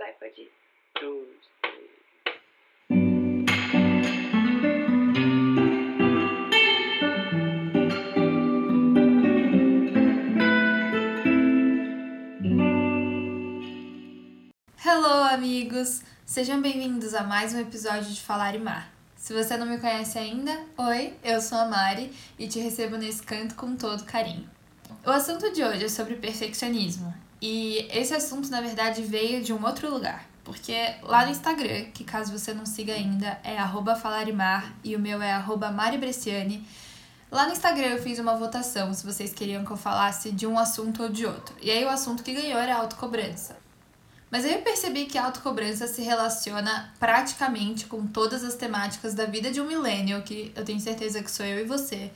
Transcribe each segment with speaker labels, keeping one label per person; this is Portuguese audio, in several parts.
Speaker 1: Vai, pode ir. Dois.
Speaker 2: Hello, amigos! Sejam bem-vindos a mais um episódio de Falar e Mar. Se você não me conhece ainda, oi, eu sou a Mari e te recebo nesse canto com todo carinho. O assunto de hoje é sobre perfeccionismo. E esse assunto, na verdade, veio de um outro lugar. Porque lá no Instagram, que caso você não siga ainda, é falarimar e o meu é maribreciani. Lá no Instagram eu fiz uma votação se vocês queriam que eu falasse de um assunto ou de outro. E aí o assunto que ganhou era autocobrança. Mas aí eu percebi que a autocobrança se relaciona praticamente com todas as temáticas da vida de um milênio, que eu tenho certeza que sou eu e você.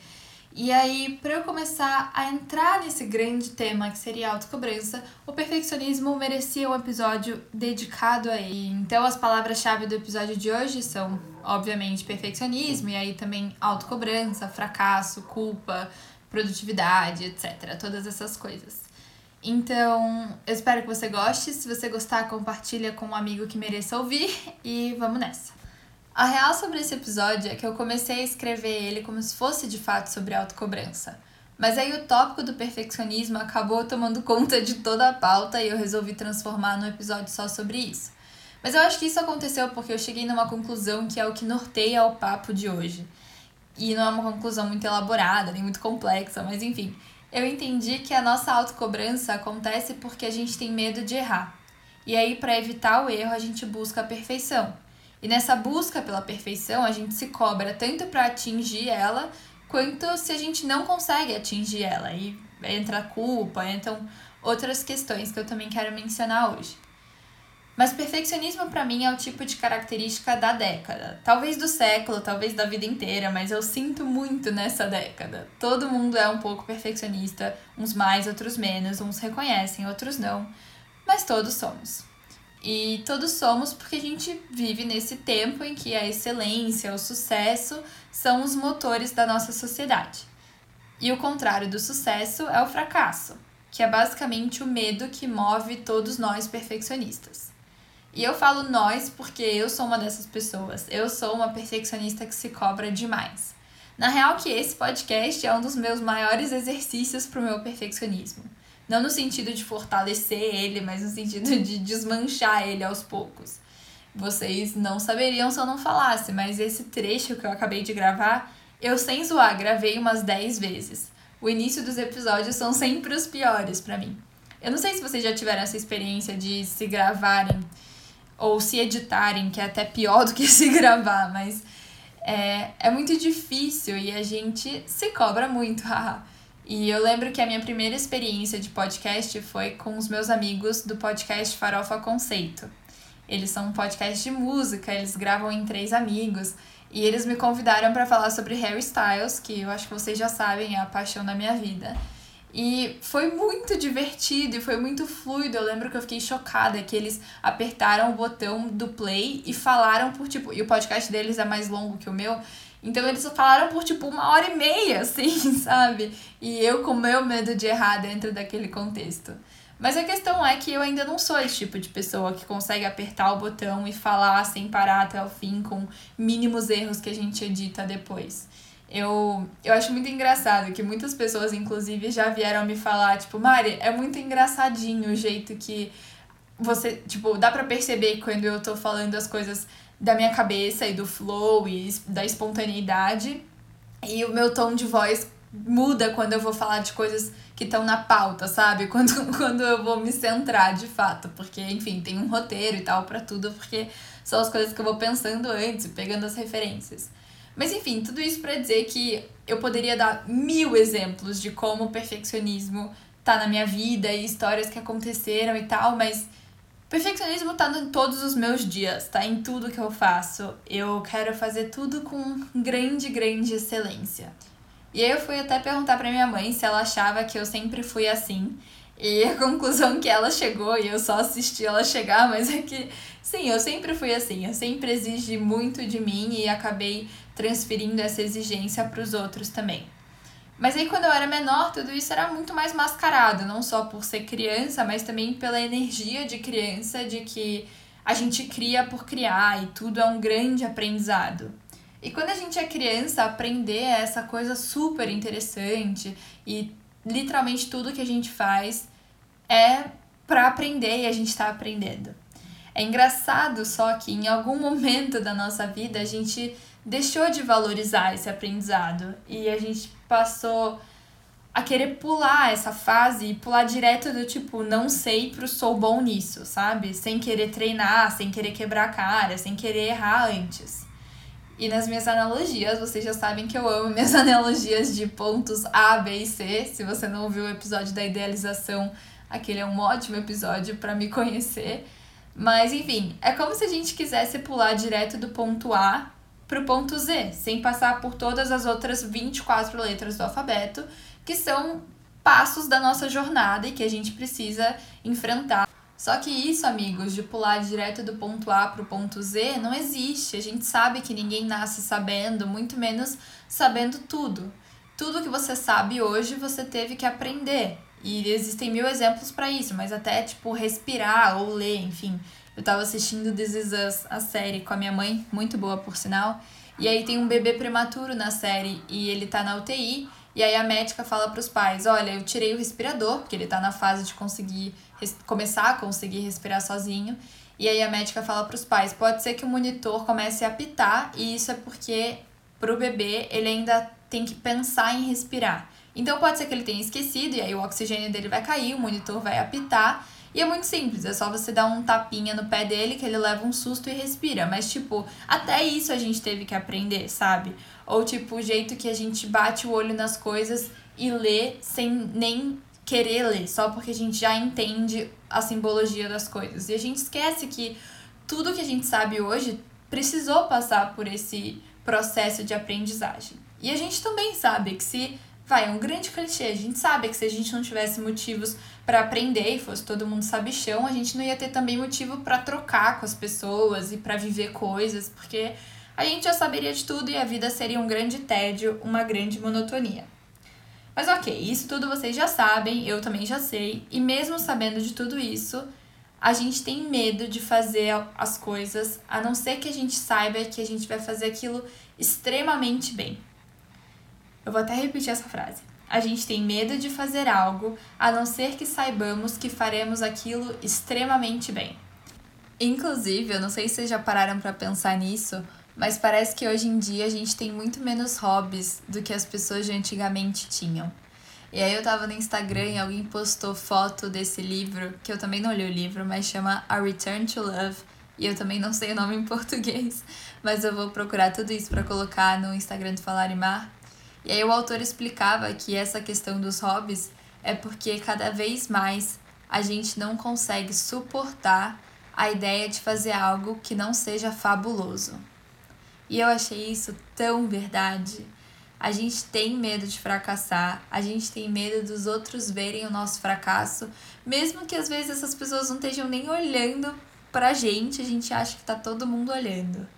Speaker 2: E aí, para eu começar a entrar nesse grande tema que seria a autocobrança, o perfeccionismo merecia um episódio dedicado a ele. Então, as palavras-chave do episódio de hoje são, obviamente, perfeccionismo, e aí também autocobrança, fracasso, culpa, produtividade, etc. Todas essas coisas. Então, eu espero que você goste. Se você gostar, compartilha com um amigo que mereça ouvir e vamos nessa. A real sobre esse episódio é que eu comecei a escrever ele como se fosse de fato sobre autocobrança. Mas aí o tópico do perfeccionismo acabou tomando conta de toda a pauta e eu resolvi transformar num episódio só sobre isso. Mas eu acho que isso aconteceu porque eu cheguei numa conclusão que é o que norteia o papo de hoje. E não é uma conclusão muito elaborada, nem muito complexa, mas enfim. Eu entendi que a nossa autocobrança acontece porque a gente tem medo de errar. E aí, para evitar o erro, a gente busca a perfeição. E nessa busca pela perfeição, a gente se cobra tanto para atingir ela, quanto se a gente não consegue atingir ela. E entra a culpa, entram outras questões que eu também quero mencionar hoje. Mas perfeccionismo para mim é o tipo de característica da década. Talvez do século, talvez da vida inteira, mas eu sinto muito nessa década. Todo mundo é um pouco perfeccionista, uns mais, outros menos, uns reconhecem, outros não, mas todos somos. E todos somos porque a gente vive nesse tempo em que a excelência, o sucesso são os motores da nossa sociedade. E o contrário do sucesso é o fracasso, que é basicamente o medo que move todos nós perfeccionistas. E eu falo nós porque eu sou uma dessas pessoas. Eu sou uma perfeccionista que se cobra demais. Na real que esse podcast é um dos meus maiores exercícios para o meu perfeccionismo. Não no sentido de fortalecer ele, mas no sentido de desmanchar ele aos poucos. Vocês não saberiam se eu não falasse, mas esse trecho que eu acabei de gravar, eu sem zoar, gravei umas 10 vezes. O início dos episódios são sempre os piores para mim. Eu não sei se vocês já tiveram essa experiência de se gravarem ou se editarem, que é até pior do que se gravar, mas é, é muito difícil e a gente se cobra muito, haha. E eu lembro que a minha primeira experiência de podcast foi com os meus amigos do podcast Farofa Conceito. Eles são um podcast de música, eles gravam em três amigos. E eles me convidaram para falar sobre Harry Styles, que eu acho que vocês já sabem, é a paixão da minha vida. E foi muito divertido e foi muito fluido. Eu lembro que eu fiquei chocada que eles apertaram o botão do play e falaram por tipo. E o podcast deles é mais longo que o meu. Então eles falaram por tipo uma hora e meia, assim, sabe? E eu com meu medo de errar dentro daquele contexto. Mas a questão é que eu ainda não sou esse tipo de pessoa que consegue apertar o botão e falar sem parar até o fim com mínimos erros que a gente edita depois. Eu, eu acho muito engraçado que muitas pessoas, inclusive, já vieram me falar, tipo, Mari, é muito engraçadinho o jeito que você, tipo, dá pra perceber quando eu tô falando as coisas da minha cabeça e do flow e da espontaneidade. E o meu tom de voz muda quando eu vou falar de coisas que estão na pauta, sabe? Quando, quando eu vou me centrar de fato, porque, enfim, tem um roteiro e tal para tudo, porque são as coisas que eu vou pensando antes, pegando as referências. Mas, enfim, tudo isso para dizer que eu poderia dar mil exemplos de como o perfeccionismo tá na minha vida e histórias que aconteceram e tal, mas Perfeccionismo tá em todos os meus dias, tá em tudo que eu faço. Eu quero fazer tudo com grande, grande excelência. E aí eu fui até perguntar pra minha mãe se ela achava que eu sempre fui assim. E a conclusão que ela chegou, e eu só assisti ela chegar, mas é que sim, eu sempre fui assim. Eu sempre exigi muito de mim e acabei transferindo essa exigência para os outros também. Mas aí quando eu era menor, tudo isso era muito mais mascarado, não só por ser criança, mas também pela energia de criança, de que a gente cria por criar e tudo é um grande aprendizado. E quando a gente é criança, aprender é essa coisa super interessante e literalmente tudo que a gente faz é para aprender e a gente está aprendendo. É engraçado só que em algum momento da nossa vida a gente deixou de valorizar esse aprendizado e a gente passou a querer pular essa fase e pular direto do tipo, não sei pro sou bom nisso, sabe? Sem querer treinar, sem querer quebrar a cara, sem querer errar antes. E nas minhas analogias, vocês já sabem que eu amo minhas analogias de pontos A, B e C. Se você não ouviu o episódio da idealização, aquele é um ótimo episódio para me conhecer. Mas enfim, é como se a gente quisesse pular direto do ponto A pro ponto Z, sem passar por todas as outras 24 letras do alfabeto, que são passos da nossa jornada e que a gente precisa enfrentar. Só que isso, amigos, de pular direto do ponto A pro ponto Z, não existe. A gente sabe que ninguém nasce sabendo, muito menos sabendo tudo. Tudo que você sabe hoje, você teve que aprender. E existem mil exemplos para isso, mas até tipo respirar ou ler, enfim. Eu tava assistindo This Is Us, a série com a minha mãe, muito boa por sinal. E aí tem um bebê prematuro na série e ele tá na UTI. E aí a médica fala para os pais: Olha, eu tirei o respirador, porque ele tá na fase de conseguir começar a conseguir respirar sozinho. E aí a médica fala para os pais: Pode ser que o monitor comece a apitar, e isso é porque pro bebê ele ainda tem que pensar em respirar. Então pode ser que ele tenha esquecido e aí o oxigênio dele vai cair, o monitor vai apitar. E é muito simples, é só você dar um tapinha no pé dele que ele leva um susto e respira. Mas, tipo, até isso a gente teve que aprender, sabe? Ou, tipo, o jeito que a gente bate o olho nas coisas e lê sem nem querer ler, só porque a gente já entende a simbologia das coisas. E a gente esquece que tudo que a gente sabe hoje precisou passar por esse processo de aprendizagem. E a gente também sabe que se vai, é um grande clichê. A gente sabe que se a gente não tivesse motivos para aprender e fosse todo mundo sabichão, a gente não ia ter também motivo para trocar com as pessoas e para viver coisas, porque a gente já saberia de tudo e a vida seria um grande tédio, uma grande monotonia. Mas ok, isso tudo vocês já sabem, eu também já sei, e mesmo sabendo de tudo isso, a gente tem medo de fazer as coisas, a não ser que a gente saiba que a gente vai fazer aquilo extremamente bem. Eu vou até repetir essa frase. A gente tem medo de fazer algo, a não ser que saibamos que faremos aquilo extremamente bem. Inclusive, eu não sei se vocês já pararam para pensar nisso, mas parece que hoje em dia a gente tem muito menos hobbies do que as pessoas de antigamente tinham. E aí eu tava no Instagram e alguém postou foto desse livro, que eu também não li o livro, mas chama A Return to Love, e eu também não sei o nome em português, mas eu vou procurar tudo isso para colocar no Instagram do Falar e aí o autor explicava que essa questão dos hobbies é porque cada vez mais a gente não consegue suportar a ideia de fazer algo que não seja fabuloso. E eu achei isso tão verdade. A gente tem medo de fracassar, a gente tem medo dos outros verem o nosso fracasso, mesmo que às vezes essas pessoas não estejam nem olhando pra gente, a gente acha que tá todo mundo olhando.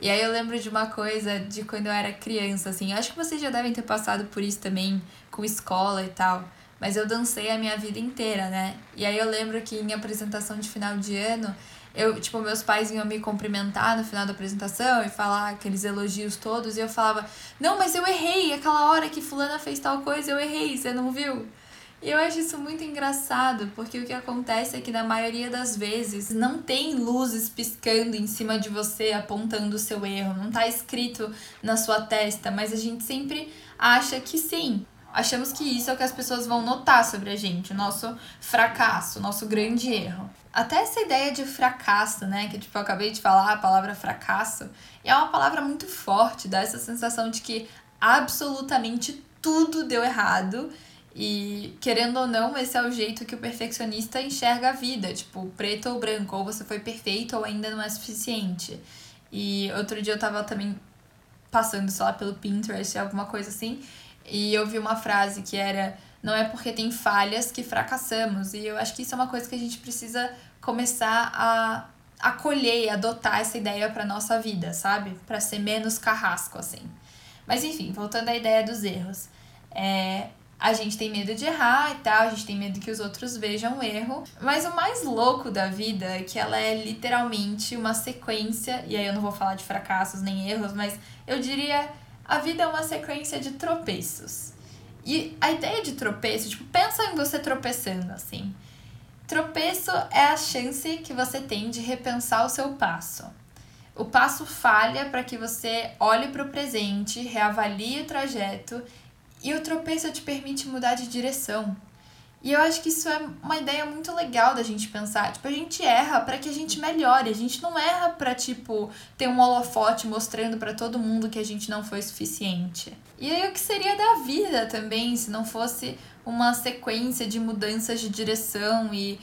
Speaker 2: E aí eu lembro de uma coisa de quando eu era criança, assim, acho que vocês já devem ter passado por isso também, com escola e tal. Mas eu dancei a minha vida inteira, né? E aí eu lembro que em apresentação de final de ano, eu, tipo, meus pais iam me cumprimentar no final da apresentação e falar aqueles elogios todos, e eu falava: "Não, mas eu errei, aquela hora que fulana fez tal coisa, eu errei, você não viu?" E eu acho isso muito engraçado, porque o que acontece é que na maioria das vezes não tem luzes piscando em cima de você apontando o seu erro, não tá escrito na sua testa, mas a gente sempre acha que sim. Achamos que isso é o que as pessoas vão notar sobre a gente, o nosso fracasso, o nosso grande erro. Até essa ideia de fracasso, né, que tipo, eu acabei de falar, a palavra fracasso, é uma palavra muito forte, dá essa sensação de que absolutamente tudo deu errado e, querendo ou não, esse é o jeito que o perfeccionista enxerga a vida, tipo, preto ou branco, ou você foi perfeito ou ainda não é suficiente. E outro dia eu tava também passando, sei lá, pelo Pinterest, alguma coisa assim, e eu vi uma frase que era: Não é porque tem falhas que fracassamos. E eu acho que isso é uma coisa que a gente precisa começar a acolher e adotar essa ideia para nossa vida, sabe? Para ser menos carrasco assim. Mas enfim, voltando à ideia dos erros. É, a gente tem medo de errar e tal, a gente tem medo que os outros vejam o erro. Mas o mais louco da vida é que ela é literalmente uma sequência, e aí eu não vou falar de fracassos nem erros, mas eu diria a vida é uma sequência de tropeços. E a ideia de tropeço, tipo, pensa em você tropeçando assim. Tropeço é a chance que você tem de repensar o seu passo. O passo falha para que você olhe para o presente, reavalie o trajeto e o tropeço te permite mudar de direção. E eu acho que isso é uma ideia muito legal da gente pensar. Tipo, a gente erra para que a gente melhore. A gente não erra para tipo ter um holofote mostrando para todo mundo que a gente não foi suficiente. E aí o que seria da vida também se não fosse uma sequência de mudanças de direção e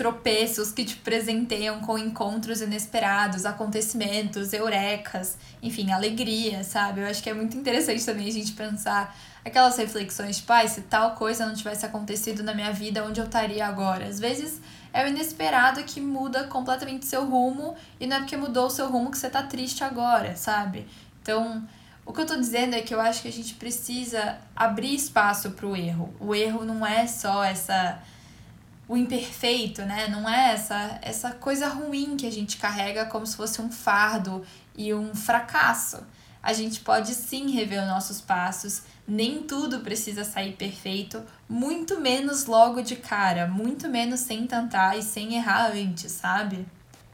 Speaker 2: tropeços que te presenteiam com encontros inesperados, acontecimentos, eurecas, enfim, alegria, sabe? Eu acho que é muito interessante também a gente pensar aquelas reflexões, tipo, ah, se tal coisa não tivesse acontecido na minha vida, onde eu estaria agora? Às vezes é o inesperado que muda completamente seu rumo e não é porque mudou o seu rumo que você tá triste agora, sabe? Então, o que eu tô dizendo é que eu acho que a gente precisa abrir espaço pro erro. O erro não é só essa o imperfeito, né? Não é essa essa coisa ruim que a gente carrega como se fosse um fardo e um fracasso. A gente pode sim rever os nossos passos, nem tudo precisa sair perfeito, muito menos logo de cara, muito menos sem tentar e sem errar antes, sabe?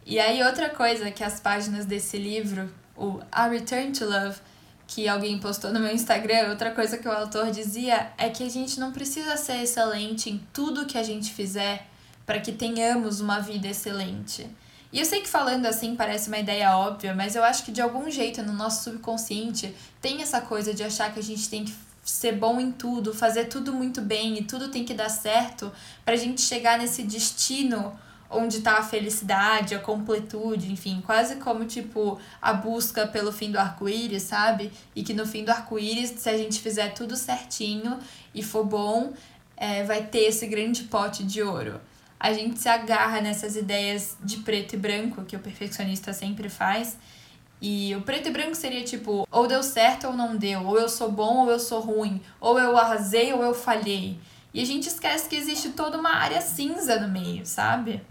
Speaker 2: E aí outra coisa que as páginas desse livro, o A Return to Love, que alguém postou no meu Instagram, outra coisa que o autor dizia é que a gente não precisa ser excelente em tudo que a gente fizer para que tenhamos uma vida excelente. E eu sei que falando assim parece uma ideia óbvia, mas eu acho que de algum jeito no nosso subconsciente tem essa coisa de achar que a gente tem que ser bom em tudo, fazer tudo muito bem e tudo tem que dar certo pra gente chegar nesse destino onde tá a felicidade, a completude, enfim, quase como tipo a busca pelo fim do arco-íris, sabe? E que no fim do arco-íris, se a gente fizer tudo certinho e for bom, é, vai ter esse grande pote de ouro. A gente se agarra nessas ideias de preto e branco que o perfeccionista sempre faz e o preto e branco seria tipo, ou deu certo ou não deu, ou eu sou bom ou eu sou ruim, ou eu arrasei ou eu falhei. E a gente esquece que existe toda uma área cinza no meio, sabe?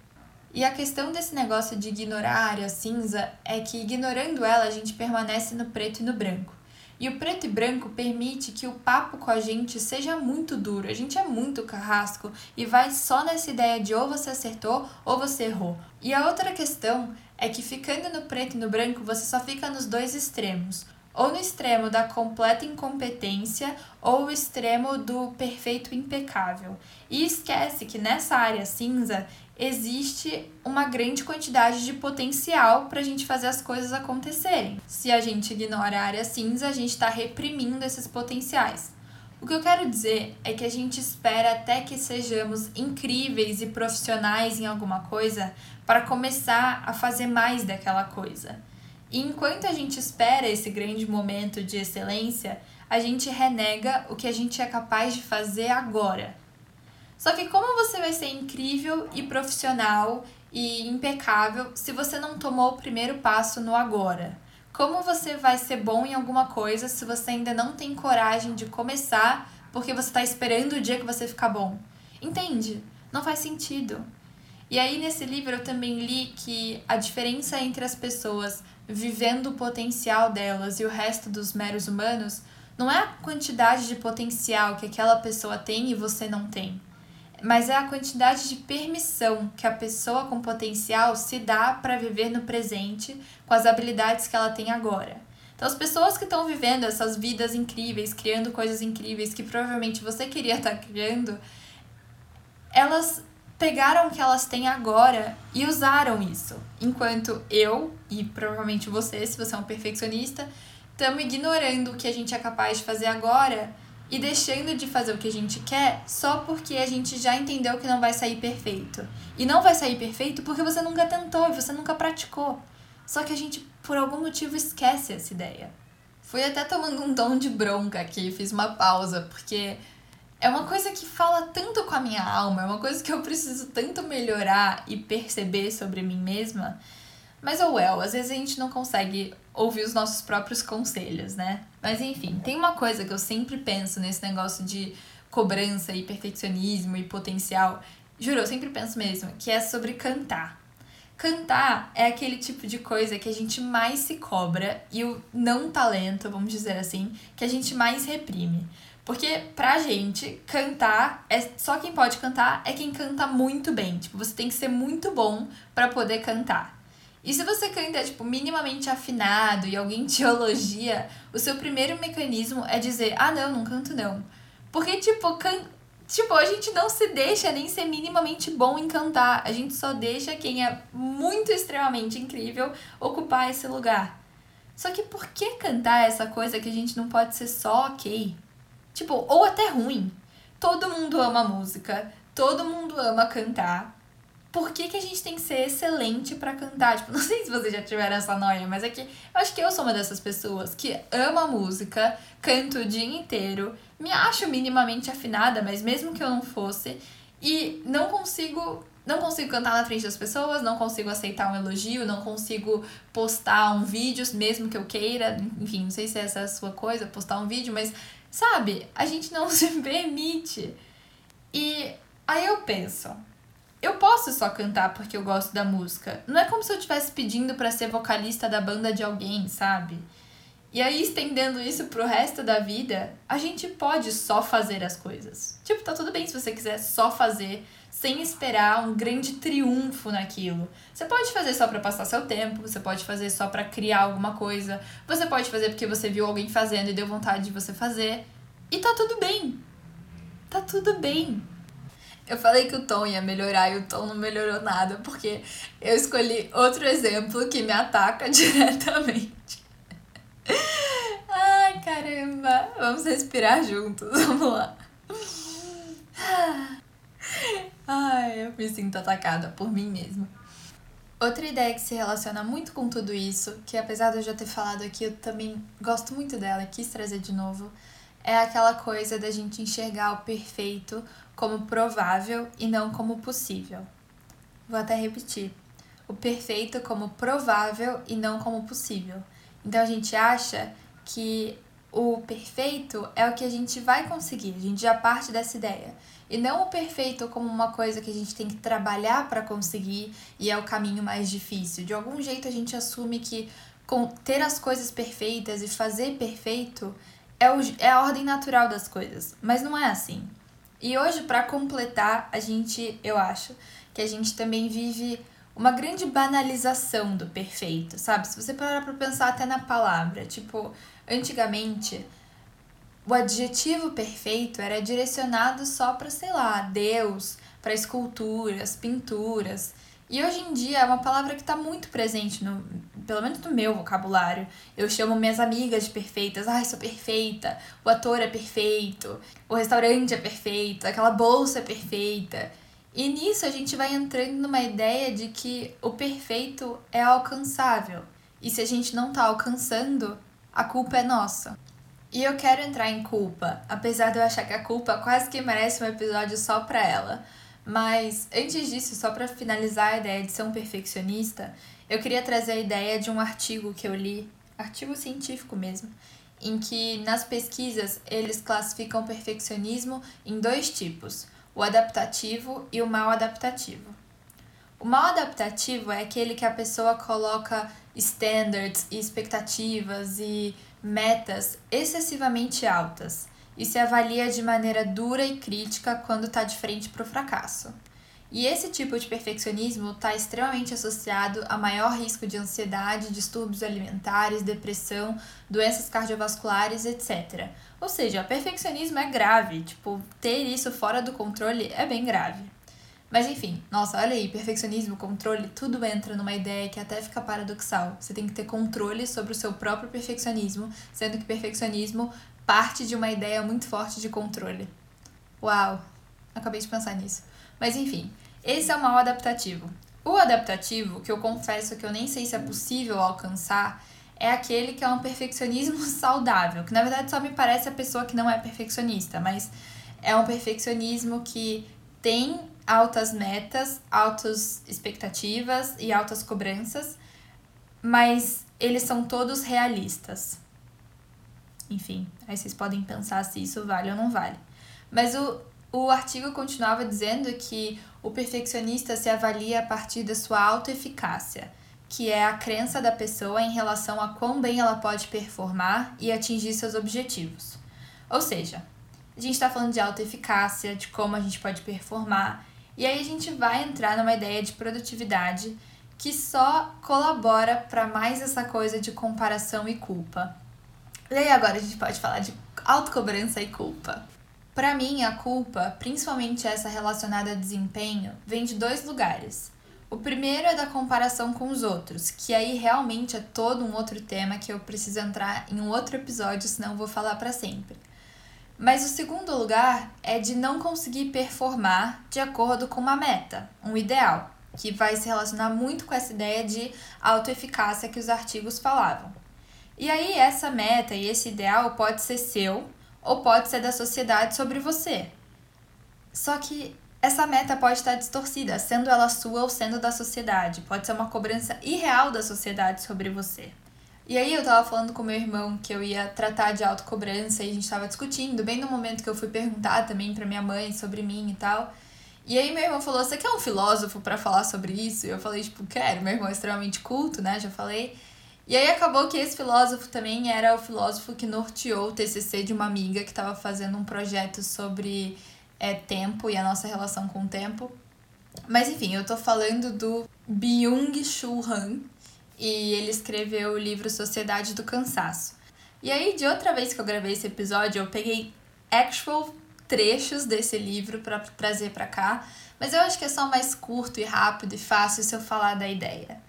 Speaker 2: E a questão desse negócio de ignorar a área cinza é que ignorando ela a gente permanece no preto e no branco. E o preto e branco permite que o papo com a gente seja muito duro. A gente é muito carrasco e vai só nessa ideia de ou você acertou ou você errou. E a outra questão é que ficando no preto e no branco você só fica nos dois extremos. Ou no extremo da completa incompetência ou o extremo do perfeito impecável. E esquece que nessa área cinza existe uma grande quantidade de potencial para a gente fazer as coisas acontecerem. Se a gente ignora a área cinza, a gente está reprimindo esses potenciais. O que eu quero dizer é que a gente espera até que sejamos incríveis e profissionais em alguma coisa para começar a fazer mais daquela coisa. E enquanto a gente espera esse grande momento de excelência, a gente renega o que a gente é capaz de fazer agora. Só que como você vai ser incrível e profissional e impecável se você não tomou o primeiro passo no agora? Como você vai ser bom em alguma coisa se você ainda não tem coragem de começar porque você está esperando o dia que você ficar bom? Entende? Não faz sentido. E aí, nesse livro, eu também li que a diferença entre as pessoas vivendo o potencial delas e o resto dos meros humanos não é a quantidade de potencial que aquela pessoa tem e você não tem mas é a quantidade de permissão que a pessoa com potencial se dá para viver no presente com as habilidades que ela tem agora. Então, as pessoas que estão vivendo essas vidas incríveis, criando coisas incríveis que provavelmente você queria estar tá criando, elas pegaram o que elas têm agora e usaram isso. Enquanto eu, e provavelmente você, se você é um perfeccionista, estamos ignorando o que a gente é capaz de fazer agora e deixando de fazer o que a gente quer só porque a gente já entendeu que não vai sair perfeito. E não vai sair perfeito porque você nunca tentou e você nunca praticou. Só que a gente, por algum motivo, esquece essa ideia. Fui até tomando um tom de bronca aqui, fiz uma pausa, porque é uma coisa que fala tanto com a minha alma, é uma coisa que eu preciso tanto melhorar e perceber sobre mim mesma. Mas, oh well, às vezes a gente não consegue ouvir os nossos próprios conselhos, né? Mas enfim, tem uma coisa que eu sempre penso nesse negócio de cobrança e perfeccionismo e potencial. Juro, eu sempre penso mesmo, que é sobre cantar. Cantar é aquele tipo de coisa que a gente mais se cobra e o não talento, vamos dizer assim, que a gente mais reprime. Porque pra gente, cantar é só quem pode cantar é quem canta muito bem. Tipo, você tem que ser muito bom para poder cantar. E se você canta, tipo, minimamente afinado e alguém te elogia, o seu primeiro mecanismo é dizer: "Ah, não, não canto não". Porque tipo, can... tipo, a gente não se deixa nem ser minimamente bom em cantar. A gente só deixa quem é muito extremamente incrível ocupar esse lugar. Só que por que cantar essa coisa que a gente não pode ser só ok? Tipo, ou até ruim. Todo mundo ama música, todo mundo ama cantar. Por que, que a gente tem que ser excelente para cantar? Tipo, não sei se vocês já tiveram essa noia, mas é que eu acho que eu sou uma dessas pessoas que ama música, canto o dia inteiro, me acho minimamente afinada, mas mesmo que eu não fosse, e não consigo não consigo cantar na frente das pessoas, não consigo aceitar um elogio, não consigo postar um vídeo, mesmo que eu queira. Enfim, não sei se essa é a sua coisa, postar um vídeo, mas Sabe? A gente não se permite. E aí eu penso, eu posso só cantar porque eu gosto da música. Não é como se eu estivesse pedindo para ser vocalista da banda de alguém, sabe? E aí, estendendo isso pro resto da vida, a gente pode só fazer as coisas. Tipo, tá tudo bem se você quiser só fazer sem esperar um grande triunfo naquilo. Você pode fazer só para passar seu tempo, você pode fazer só para criar alguma coisa, você pode fazer porque você viu alguém fazendo e deu vontade de você fazer. E tá tudo bem. Tá tudo bem. Eu falei que o tom ia melhorar e o tom não melhorou nada, porque eu escolhi outro exemplo que me ataca diretamente. Ai, caramba. Vamos respirar juntos. Vamos lá. Ai, eu me sinto atacada por mim mesma. Outra ideia que se relaciona muito com tudo isso, que apesar de eu já ter falado aqui, eu também gosto muito dela e quis trazer de novo, é aquela coisa da gente enxergar o perfeito como provável e não como possível. Vou até repetir. O perfeito como provável e não como possível. Então a gente acha que o perfeito é o que a gente vai conseguir, a gente já parte dessa ideia. E não o perfeito como uma coisa que a gente tem que trabalhar para conseguir e é o caminho mais difícil. De algum jeito a gente assume que ter as coisas perfeitas e fazer perfeito é, o, é a ordem natural das coisas, mas não é assim. E hoje, para completar, a gente, eu acho, que a gente também vive uma grande banalização do perfeito, sabe? Se você parar pra pensar até na palavra, tipo, antigamente o adjetivo perfeito era direcionado só para, sei lá, Deus, para esculturas, pinturas. E hoje em dia é uma palavra que está muito presente, no, pelo menos no meu vocabulário. Eu chamo minhas amigas de perfeitas. Ai, sou perfeita. O ator é perfeito. O restaurante é perfeito. Aquela bolsa é perfeita. E nisso a gente vai entrando numa ideia de que o perfeito é alcançável. E se a gente não está alcançando, a culpa é nossa. E eu quero entrar em culpa, apesar de eu achar que a culpa quase que merece um episódio só pra ela. Mas antes disso, só para finalizar a ideia de ser um perfeccionista, eu queria trazer a ideia de um artigo que eu li, artigo científico mesmo, em que nas pesquisas eles classificam o perfeccionismo em dois tipos: o adaptativo e o mal adaptativo. O mal adaptativo é aquele que a pessoa coloca standards e expectativas e metas excessivamente altas e se avalia de maneira dura e crítica quando está de frente para o fracasso. E esse tipo de perfeccionismo está extremamente associado a maior risco de ansiedade, distúrbios alimentares, depressão, doenças cardiovasculares, etc. Ou seja, perfeccionismo é grave, tipo, ter isso fora do controle é bem grave. Mas enfim, nossa, olha aí, perfeccionismo, controle, tudo entra numa ideia que até fica paradoxal. Você tem que ter controle sobre o seu próprio perfeccionismo, sendo que perfeccionismo parte de uma ideia muito forte de controle. Uau, acabei de pensar nisso. Mas enfim, esse é o mal adaptativo. O adaptativo, que eu confesso que eu nem sei se é possível alcançar, é aquele que é um perfeccionismo saudável, que na verdade só me parece a pessoa que não é perfeccionista, mas é um perfeccionismo que tem altas metas, altas expectativas e altas cobranças, mas eles são todos realistas. Enfim, aí vocês podem pensar se isso vale ou não vale. Mas o, o artigo continuava dizendo que o perfeccionista se avalia a partir da sua autoeficácia, que é a crença da pessoa em relação a quão bem ela pode performar e atingir seus objetivos. Ou seja, a gente está falando de autoeficácia, de como a gente pode performar, e aí a gente vai entrar numa ideia de produtividade que só colabora para mais essa coisa de comparação e culpa. E aí agora a gente pode falar de autocobrança e culpa. Para mim, a culpa, principalmente essa relacionada a desempenho, vem de dois lugares. O primeiro é da comparação com os outros, que aí realmente é todo um outro tema que eu preciso entrar em um outro episódio, senão vou falar para sempre. Mas o segundo lugar é de não conseguir performar de acordo com uma meta, um ideal, que vai se relacionar muito com essa ideia de autoeficácia que os artigos falavam. E aí, essa meta e esse ideal pode ser seu ou pode ser da sociedade sobre você. Só que essa meta pode estar distorcida, sendo ela sua ou sendo da sociedade. Pode ser uma cobrança irreal da sociedade sobre você. E aí eu tava falando com meu irmão que eu ia tratar de autocobrança e a gente tava discutindo, bem no momento que eu fui perguntar também pra minha mãe sobre mim e tal. E aí meu irmão falou: "Você quer um filósofo para falar sobre isso?" E eu falei tipo: "Quero". Meu irmão é extremamente culto, né? Já falei. E aí acabou que esse filósofo também era o filósofo que norteou o TCC de uma amiga que estava fazendo um projeto sobre é, tempo e a nossa relação com o tempo. Mas enfim, eu tô falando do Byung-Chul Han e ele escreveu o livro Sociedade do Cansaço. E aí, de outra vez que eu gravei esse episódio, eu peguei actual trechos desse livro para trazer para cá, mas eu acho que é só mais curto e rápido e fácil se eu falar da ideia.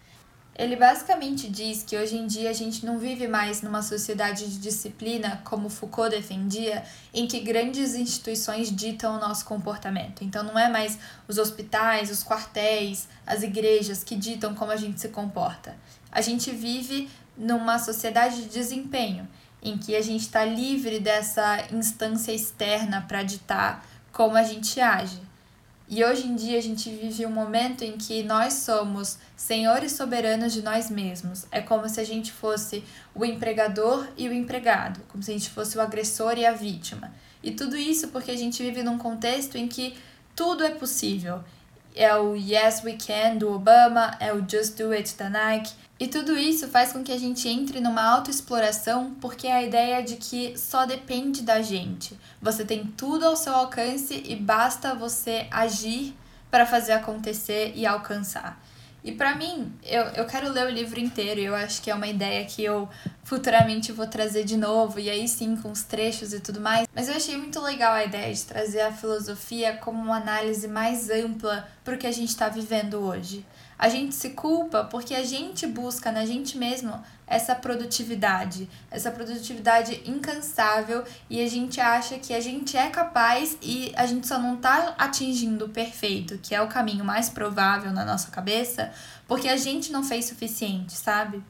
Speaker 2: Ele basicamente diz que hoje em dia a gente não vive mais numa sociedade de disciplina, como Foucault defendia, em que grandes instituições ditam o nosso comportamento. Então não é mais os hospitais, os quartéis, as igrejas que ditam como a gente se comporta. A gente vive numa sociedade de desempenho, em que a gente está livre dessa instância externa para ditar como a gente age. E hoje em dia a gente vive um momento em que nós somos senhores soberanos de nós mesmos. É como se a gente fosse o empregador e o empregado, como se a gente fosse o agressor e a vítima. E tudo isso porque a gente vive num contexto em que tudo é possível. É o Yes We Can do Obama, é o Just Do It da Nike, e tudo isso faz com que a gente entre numa autoexploração porque é a ideia de que só depende da gente. Você tem tudo ao seu alcance e basta você agir para fazer acontecer e alcançar. E para mim, eu, eu quero ler o livro inteiro e eu acho que é uma ideia que eu futuramente vou trazer de novo, e aí sim com os trechos e tudo mais. Mas eu achei muito legal a ideia de trazer a filosofia como uma análise mais ampla para o que a gente está vivendo hoje. A gente se culpa porque a gente busca na gente mesmo essa produtividade, essa produtividade incansável e a gente acha que a gente é capaz e a gente só não tá atingindo o perfeito, que é o caminho mais provável na nossa cabeça, porque a gente não fez suficiente, sabe?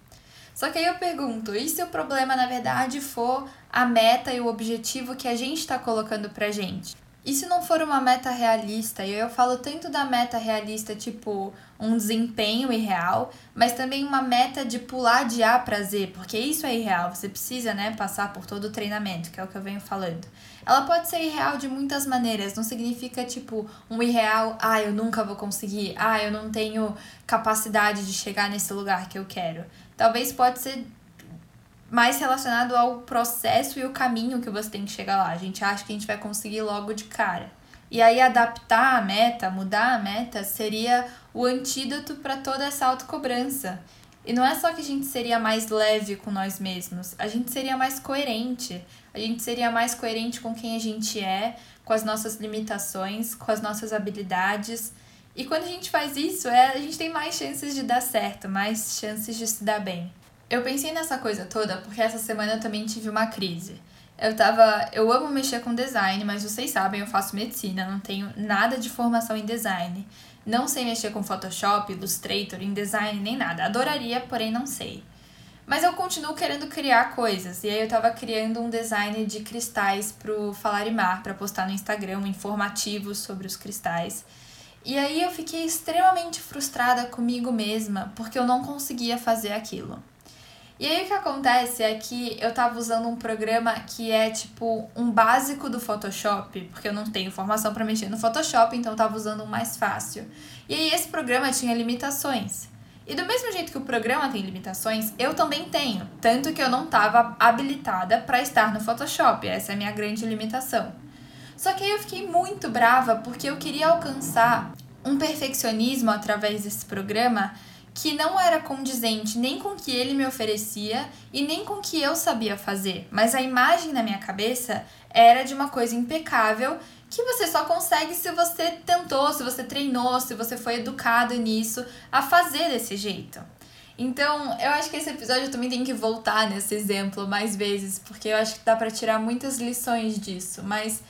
Speaker 2: Só que aí eu pergunto, e se o problema na verdade for a meta e o objetivo que a gente está colocando pra gente? E se não for uma meta realista? E eu falo tanto da meta realista, tipo um desempenho irreal, mas também uma meta de pular de A para Z, porque isso é irreal. Você precisa, né, passar por todo o treinamento, que é o que eu venho falando. Ela pode ser irreal de muitas maneiras, não significa tipo um irreal, ah, eu nunca vou conseguir, ah, eu não tenho capacidade de chegar nesse lugar que eu quero. Talvez pode ser mais relacionado ao processo e o caminho que você tem que chegar lá. A gente acha que a gente vai conseguir logo de cara. E aí adaptar a meta, mudar a meta seria o antídoto para toda essa autocobrança. E não é só que a gente seria mais leve com nós mesmos, a gente seria mais coerente. A gente seria mais coerente com quem a gente é, com as nossas limitações, com as nossas habilidades. E quando a gente faz isso, é, a gente tem mais chances de dar certo, mais chances de se dar bem. Eu pensei nessa coisa toda porque essa semana eu também tive uma crise. Eu tava. Eu amo mexer com design, mas vocês sabem, eu faço medicina, não tenho nada de formação em design. Não sei mexer com Photoshop, Illustrator, InDesign, nem nada. Adoraria, porém não sei. Mas eu continuo querendo criar coisas. E aí eu tava criando um design de cristais pro Falar e Mar, pra postar no Instagram, um informativo sobre os cristais. E aí eu fiquei extremamente frustrada comigo mesma porque eu não conseguia fazer aquilo. E aí o que acontece é que eu tava usando um programa que é tipo um básico do Photoshop, porque eu não tenho formação para mexer no Photoshop, então eu tava usando um mais fácil. E aí esse programa tinha limitações. E do mesmo jeito que o programa tem limitações, eu também tenho, tanto que eu não estava habilitada para estar no Photoshop. Essa é a minha grande limitação. Só que aí eu fiquei muito brava porque eu queria alcançar um perfeccionismo através desse programa que não era condizente nem com o que ele me oferecia e nem com o que eu sabia fazer, mas a imagem na minha cabeça era de uma coisa impecável que você só consegue se você tentou, se você treinou, se você foi educado nisso a fazer desse jeito. Então, eu acho que esse episódio também tem que voltar nesse exemplo mais vezes, porque eu acho que dá para tirar muitas lições disso, mas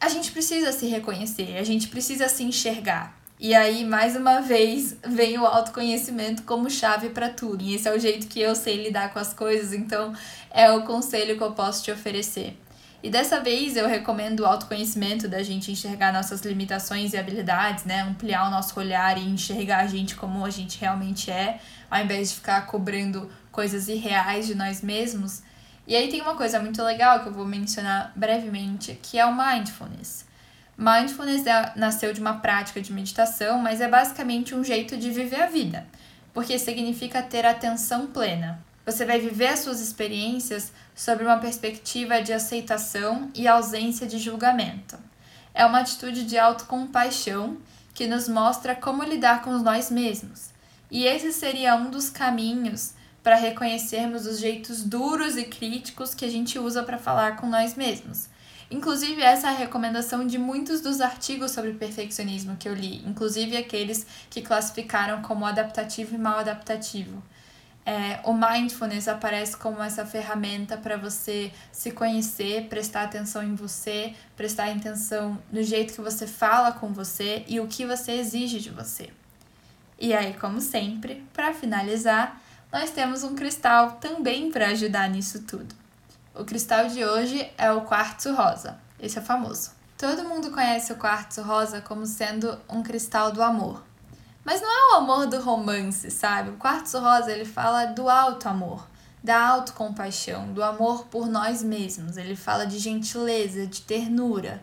Speaker 2: a gente precisa se reconhecer, a gente precisa se enxergar. E aí, mais uma vez, vem o autoconhecimento como chave para tudo. E esse é o jeito que eu sei lidar com as coisas, então é o conselho que eu posso te oferecer. E dessa vez eu recomendo o autoconhecimento da gente enxergar nossas limitações e habilidades, né? Ampliar o nosso olhar e enxergar a gente como a gente realmente é, ao invés de ficar cobrando coisas irreais de nós mesmos. E aí tem uma coisa muito legal que eu vou mencionar brevemente, que é o mindfulness. Mindfulness é, nasceu de uma prática de meditação, mas é basicamente um jeito de viver a vida, porque significa ter atenção plena. Você vai viver as suas experiências sob uma perspectiva de aceitação e ausência de julgamento. É uma atitude de autocompaixão que nos mostra como lidar com nós mesmos. E esse seria um dos caminhos para reconhecermos os jeitos duros e críticos que a gente usa para falar com nós mesmos Inclusive, essa é a recomendação de muitos dos artigos sobre perfeccionismo que eu li, inclusive aqueles que classificaram como adaptativo e mal adaptativo. É, o mindfulness aparece como essa ferramenta para você se conhecer, prestar atenção em você, prestar atenção no jeito que você fala com você e o que você exige de você. E aí, como sempre, para finalizar, nós temos um cristal também para ajudar nisso tudo. O cristal de hoje é o quartzo rosa. Esse é famoso. Todo mundo conhece o quartzo rosa como sendo um cristal do amor. Mas não é o amor do romance, sabe? O quartzo rosa ele fala do alto amor, da autocompaixão, do amor por nós mesmos. Ele fala de gentileza, de ternura.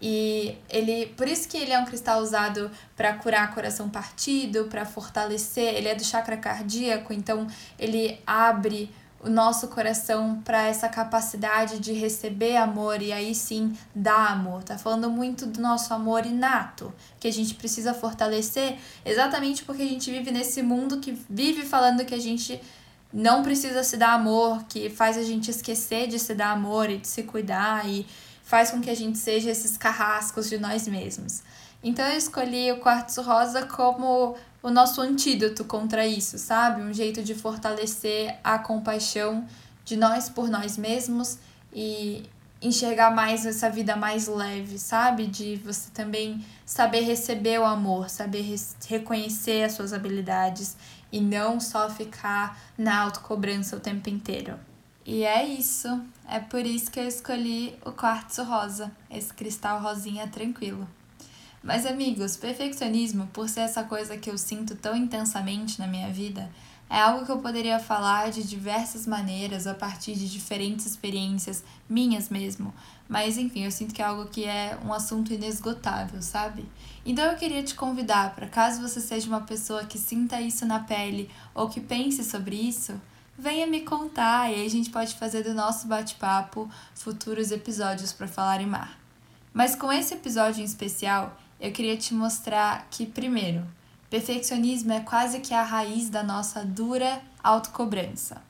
Speaker 2: E ele, por isso que ele é um cristal usado para curar coração partido, para fortalecer. Ele é do chakra cardíaco, então ele abre o nosso coração para essa capacidade de receber amor e aí sim dar amor. Tá falando muito do nosso amor inato, que a gente precisa fortalecer, exatamente porque a gente vive nesse mundo que vive falando que a gente não precisa se dar amor, que faz a gente esquecer de se dar amor e de se cuidar e faz com que a gente seja esses carrascos de nós mesmos. Então eu escolhi o quartzo rosa como o nosso antídoto contra isso, sabe? Um jeito de fortalecer a compaixão de nós por nós mesmos e enxergar mais essa vida mais leve, sabe? De você também saber receber o amor, saber reconhecer as suas habilidades e não só ficar na autocobrança o tempo inteiro. E é isso. É por isso que eu escolhi o quartzo rosa, esse cristal rosinha tranquilo. Mas, amigos, perfeccionismo, por ser essa coisa que eu sinto tão intensamente na minha vida, é algo que eu poderia falar de diversas maneiras a partir de diferentes experiências minhas mesmo. Mas enfim, eu sinto que é algo que é um assunto inesgotável, sabe? Então eu queria te convidar para caso você seja uma pessoa que sinta isso na pele ou que pense sobre isso, venha me contar e aí a gente pode fazer do nosso bate-papo futuros episódios para falar em mar. Mas com esse episódio em especial, eu queria te mostrar que, primeiro, perfeccionismo é quase que a raiz da nossa dura autocobrança.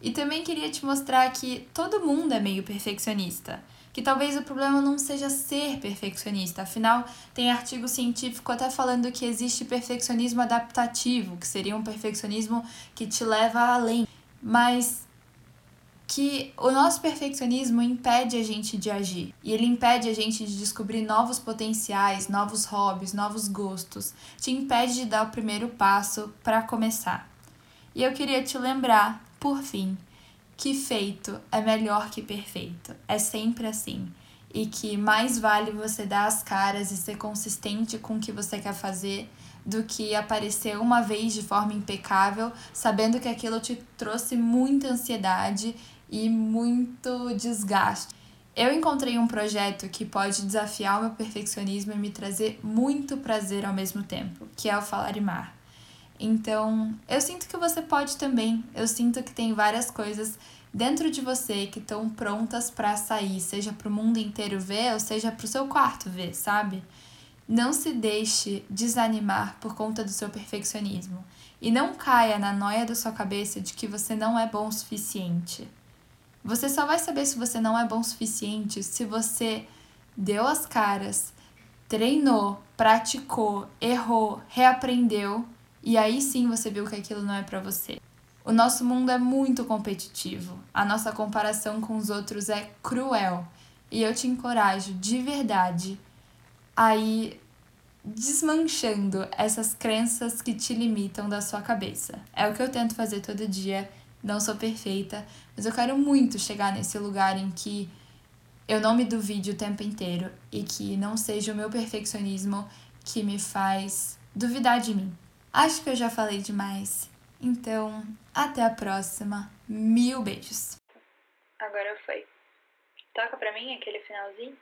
Speaker 2: E também queria te mostrar que todo mundo é meio perfeccionista. Que talvez o problema não seja ser perfeccionista, afinal, tem artigo científico até falando que existe perfeccionismo adaptativo, que seria um perfeccionismo que te leva além. Mas que o nosso perfeccionismo impede a gente de agir e ele impede a gente de descobrir novos potenciais, novos hobbies, novos gostos, te impede de dar o primeiro passo para começar. E eu queria te lembrar, por fim, que feito é melhor que perfeito. É sempre assim. e que mais vale você dar as caras e ser consistente com o que você quer fazer do que aparecer uma vez de forma impecável, sabendo que aquilo te trouxe muita ansiedade e muito desgaste. Eu encontrei um projeto que pode desafiar o meu perfeccionismo e me trazer muito prazer ao mesmo tempo, que é o Falarimar. Então, eu sinto que você pode também. Eu sinto que tem várias coisas dentro de você que estão prontas para sair, seja para o mundo inteiro ver ou seja para o seu quarto ver, sabe? Não se deixe desanimar por conta do seu perfeccionismo e não caia na noia da sua cabeça de que você não é bom o suficiente. Você só vai saber se você não é bom o suficiente se você deu as caras, treinou, praticou, errou, reaprendeu e aí sim você viu que aquilo não é para você. O nosso mundo é muito competitivo. A nossa comparação com os outros é cruel. E eu te encorajo de verdade a ir desmanchando essas crenças que te limitam da sua cabeça. É o que eu tento fazer todo dia. Não sou perfeita, mas eu quero muito chegar nesse lugar em que eu não me duvide o tempo inteiro e que não seja o meu perfeccionismo que me faz duvidar de mim. Acho que eu já falei demais. Então, até a próxima. Mil beijos.
Speaker 3: Agora foi. Toca pra mim aquele finalzinho.